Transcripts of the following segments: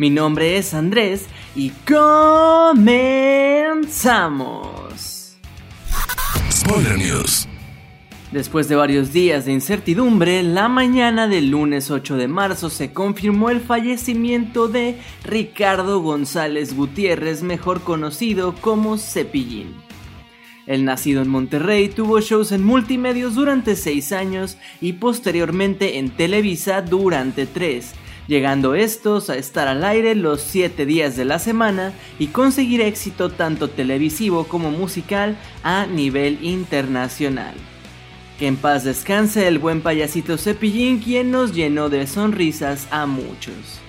Mi nombre es Andrés y comenzamos. Spoiler News. Después de varios días de incertidumbre, la mañana del lunes 8 de marzo se confirmó el fallecimiento de Ricardo González Gutiérrez, mejor conocido como Cepillín. El nacido en Monterrey tuvo shows en multimedios durante 6 años y posteriormente en Televisa durante 3, llegando estos a estar al aire los 7 días de la semana y conseguir éxito tanto televisivo como musical a nivel internacional. Que en paz descanse el buen payasito Cepillín quien nos llenó de sonrisas a muchos.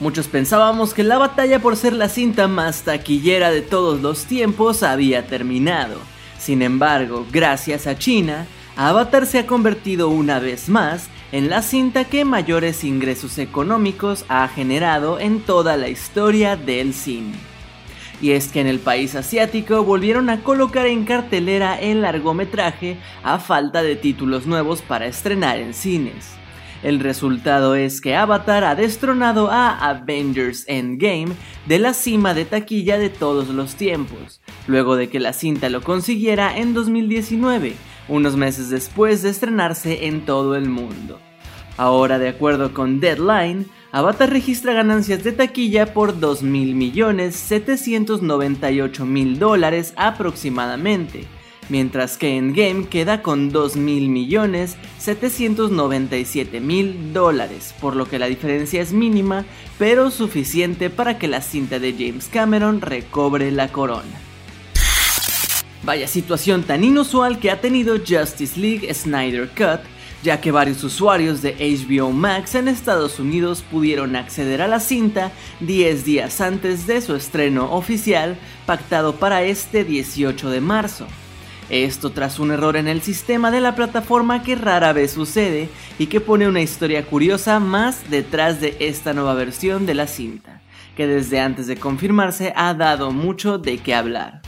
Muchos pensábamos que la batalla por ser la cinta más taquillera de todos los tiempos había terminado. Sin embargo, gracias a China, Avatar se ha convertido una vez más en la cinta que mayores ingresos económicos ha generado en toda la historia del cine. Y es que en el país asiático volvieron a colocar en cartelera el largometraje a falta de títulos nuevos para estrenar en cines. El resultado es que Avatar ha destronado a Avengers Endgame de la cima de taquilla de todos los tiempos, luego de que la cinta lo consiguiera en 2019, unos meses después de estrenarse en todo el mundo. Ahora, de acuerdo con Deadline, Avatar registra ganancias de taquilla por 2.798.000 dólares aproximadamente, mientras que Endgame queda con 2.797.000 dólares, por lo que la diferencia es mínima, pero suficiente para que la cinta de James Cameron recobre la corona. Vaya situación tan inusual que ha tenido Justice League Snyder Cut, ya que varios usuarios de HBO Max en Estados Unidos pudieron acceder a la cinta 10 días antes de su estreno oficial pactado para este 18 de marzo. Esto tras un error en el sistema de la plataforma que rara vez sucede y que pone una historia curiosa más detrás de esta nueva versión de la cinta, que desde antes de confirmarse ha dado mucho de qué hablar.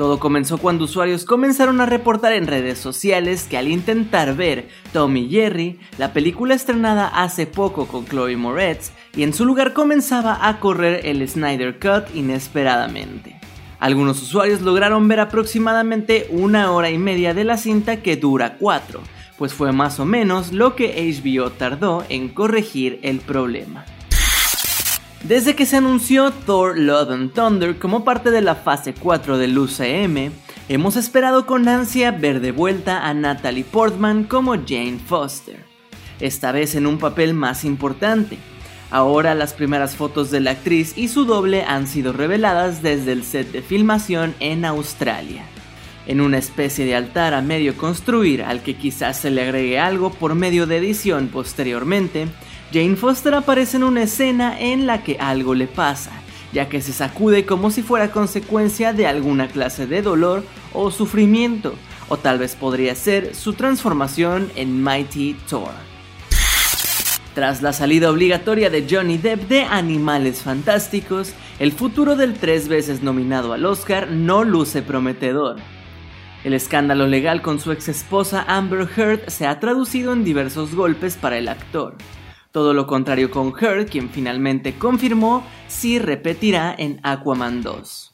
Todo comenzó cuando usuarios comenzaron a reportar en redes sociales que al intentar ver Tommy Jerry, la película estrenada hace poco con Chloe Moretz, y en su lugar comenzaba a correr el Snyder Cut inesperadamente. Algunos usuarios lograron ver aproximadamente una hora y media de la cinta que dura 4, pues fue más o menos lo que HBO tardó en corregir el problema. Desde que se anunció Thor Love and Thunder como parte de la fase 4 del UCM, hemos esperado con ansia ver de vuelta a Natalie Portman como Jane Foster, esta vez en un papel más importante. Ahora las primeras fotos de la actriz y su doble han sido reveladas desde el set de filmación en Australia. En una especie de altar a medio construir al que quizás se le agregue algo por medio de edición posteriormente, Jane Foster aparece en una escena en la que algo le pasa, ya que se sacude como si fuera consecuencia de alguna clase de dolor o sufrimiento, o tal vez podría ser su transformación en Mighty Thor. Tras la salida obligatoria de Johnny Depp de Animales Fantásticos, el futuro del tres veces nominado al Oscar no luce prometedor. El escándalo legal con su ex esposa Amber Heard se ha traducido en diversos golpes para el actor. Todo lo contrario con Heard, quien finalmente confirmó si repetirá en Aquaman 2.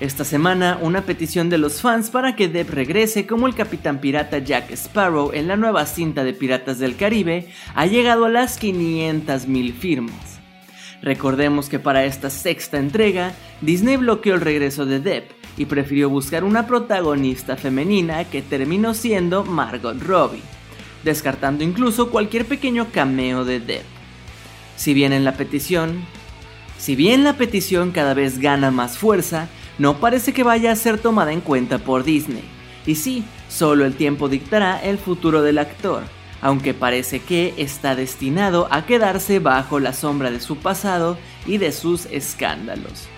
Esta semana, una petición de los fans para que Depp regrese como el capitán pirata Jack Sparrow en la nueva cinta de Piratas del Caribe ha llegado a las 500.000 firmas. Recordemos que para esta sexta entrega, Disney bloqueó el regreso de Depp y prefirió buscar una protagonista femenina que terminó siendo Margot Robbie descartando incluso cualquier pequeño cameo de Depp. Si bien en la petición, si bien la petición cada vez gana más fuerza, no parece que vaya a ser tomada en cuenta por Disney. Y sí, solo el tiempo dictará el futuro del actor, aunque parece que está destinado a quedarse bajo la sombra de su pasado y de sus escándalos.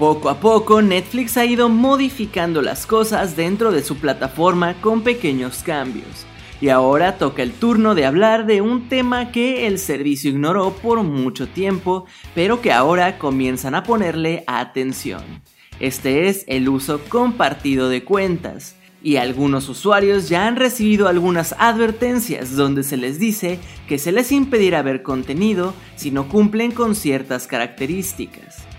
Poco a poco, Netflix ha ido modificando las cosas dentro de su plataforma con pequeños cambios. Y ahora toca el turno de hablar de un tema que el servicio ignoró por mucho tiempo, pero que ahora comienzan a ponerle atención. Este es el uso compartido de cuentas y algunos usuarios ya han recibido algunas advertencias donde se les dice que se les impedirá ver contenido si no cumplen con ciertas características.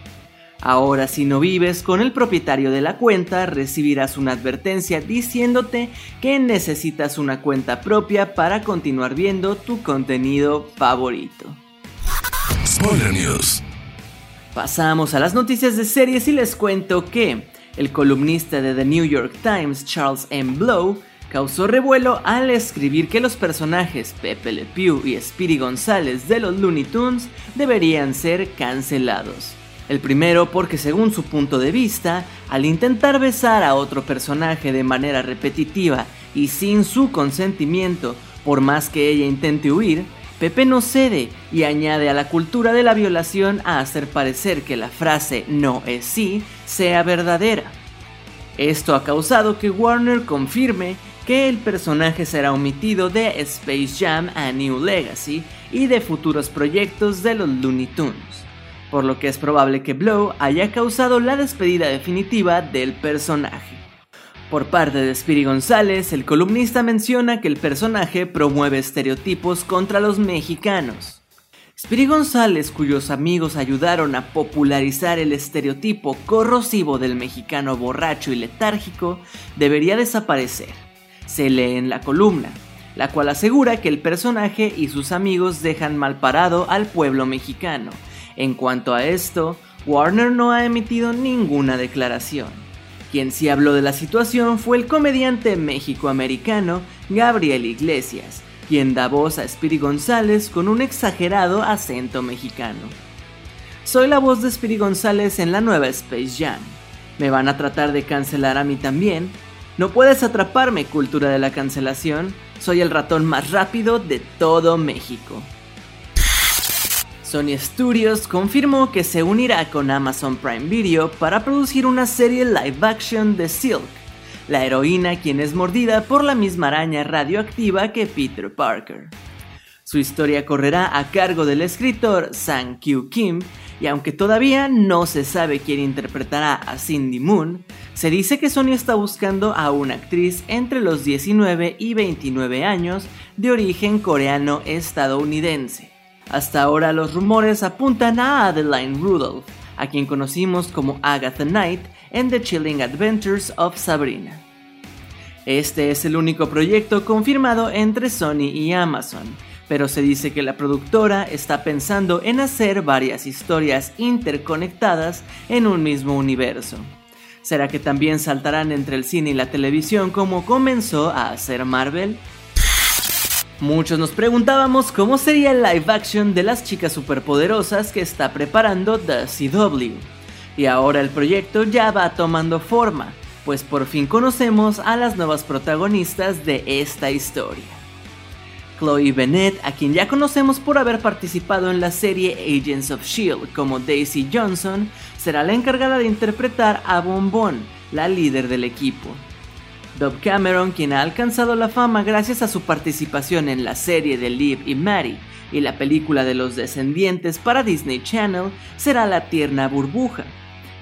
Ahora si no vives con el propietario de la cuenta recibirás una advertencia diciéndote que necesitas una cuenta propia para continuar viendo tu contenido favorito. News. Pasamos a las noticias de series y les cuento que el columnista de The New York Times, Charles M. Blow, causó revuelo al escribir que los personajes Pepe Le Pew y Speedy González de los Looney Tunes deberían ser cancelados. El primero porque según su punto de vista, al intentar besar a otro personaje de manera repetitiva y sin su consentimiento, por más que ella intente huir, Pepe no cede y añade a la cultura de la violación a hacer parecer que la frase no es sí sea verdadera. Esto ha causado que Warner confirme que el personaje será omitido de Space Jam a New Legacy y de futuros proyectos de los Looney Tunes, por lo que es probable que Blow haya causado la despedida definitiva del personaje. Por parte de Spiri González, el columnista menciona que el personaje promueve estereotipos contra los mexicanos. Spiri González, cuyos amigos ayudaron a popularizar el estereotipo corrosivo del mexicano borracho y letárgico, debería desaparecer. Se lee en la columna, la cual asegura que el personaje y sus amigos dejan mal parado al pueblo mexicano. En cuanto a esto, Warner no ha emitido ninguna declaración. Quien sí habló de la situación fue el comediante mexicoamericano Gabriel Iglesias, quien da voz a Spiri González con un exagerado acento mexicano. Soy la voz de Spiri González en la nueva Space Jam. ¿Me van a tratar de cancelar a mí también? No puedes atraparme, cultura de la cancelación. Soy el ratón más rápido de todo México. Sony Studios confirmó que se unirá con Amazon Prime Video para producir una serie live action de Silk, la heroína quien es mordida por la misma araña radioactiva que Peter Parker. Su historia correrá a cargo del escritor Sang Kyu Kim y aunque todavía no se sabe quién interpretará a Cindy Moon, se dice que Sony está buscando a una actriz entre los 19 y 29 años de origen coreano-estadounidense. Hasta ahora los rumores apuntan a Adeline Rudolph, a quien conocimos como Agatha Knight en The Chilling Adventures of Sabrina. Este es el único proyecto confirmado entre Sony y Amazon, pero se dice que la productora está pensando en hacer varias historias interconectadas en un mismo universo. ¿Será que también saltarán entre el cine y la televisión como comenzó a hacer Marvel? Muchos nos preguntábamos cómo sería el live action de las chicas superpoderosas que está preparando The CW. Y ahora el proyecto ya va tomando forma, pues por fin conocemos a las nuevas protagonistas de esta historia. Chloe Bennett, a quien ya conocemos por haber participado en la serie Agents of Shield como Daisy Johnson, será la encargada de interpretar a Bonbon, la líder del equipo. Dove Cameron, quien ha alcanzado la fama gracias a su participación en la serie de Liv y Maddie y la película de los descendientes para Disney Channel, será la tierna burbuja.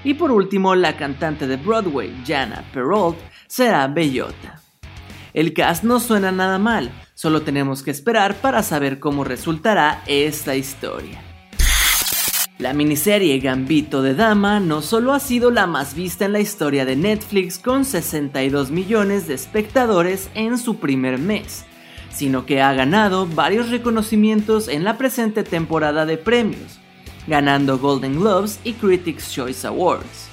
Y por último, la cantante de Broadway, Jana Perrault, será Bellota. El cast no suena nada mal, solo tenemos que esperar para saber cómo resultará esta historia. La miniserie Gambito de Dama no solo ha sido la más vista en la historia de Netflix con 62 millones de espectadores en su primer mes, sino que ha ganado varios reconocimientos en la presente temporada de premios, ganando Golden Globes y Critics' Choice Awards.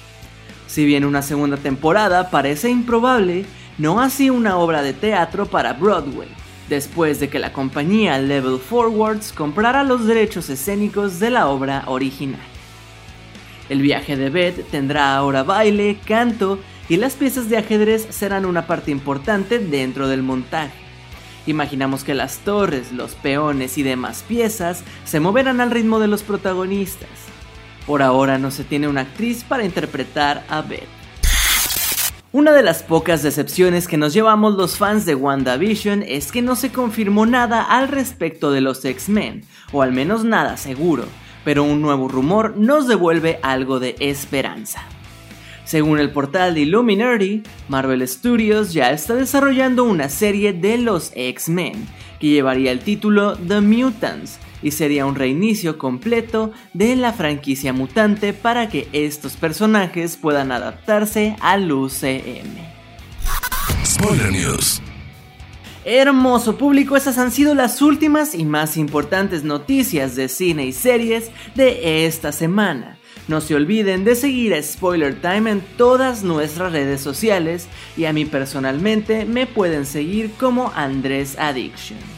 Si bien una segunda temporada parece improbable, no ha sido una obra de teatro para Broadway, después de que la compañía Level Forwards comprara los derechos escénicos de la obra original. El viaje de Beth tendrá ahora baile, canto y las piezas de ajedrez serán una parte importante dentro del montaje. Imaginamos que las torres, los peones y demás piezas se moverán al ritmo de los protagonistas. Por ahora no se tiene una actriz para interpretar a Beth. Una de las pocas decepciones que nos llevamos los fans de WandaVision es que no se confirmó nada al respecto de los X-Men, o al menos nada seguro, pero un nuevo rumor nos devuelve algo de esperanza. Según el portal de Illuminati, Marvel Studios ya está desarrollando una serie de los X-Men, que llevaría el título The Mutants, y sería un reinicio completo de la franquicia mutante para que estos personajes puedan adaptarse al UCM. Spoiler News. Hermoso público, esas han sido las últimas y más importantes noticias de cine y series de esta semana. No se olviden de seguir a Spoiler Time en todas nuestras redes sociales y a mí personalmente me pueden seguir como Andrés Addiction.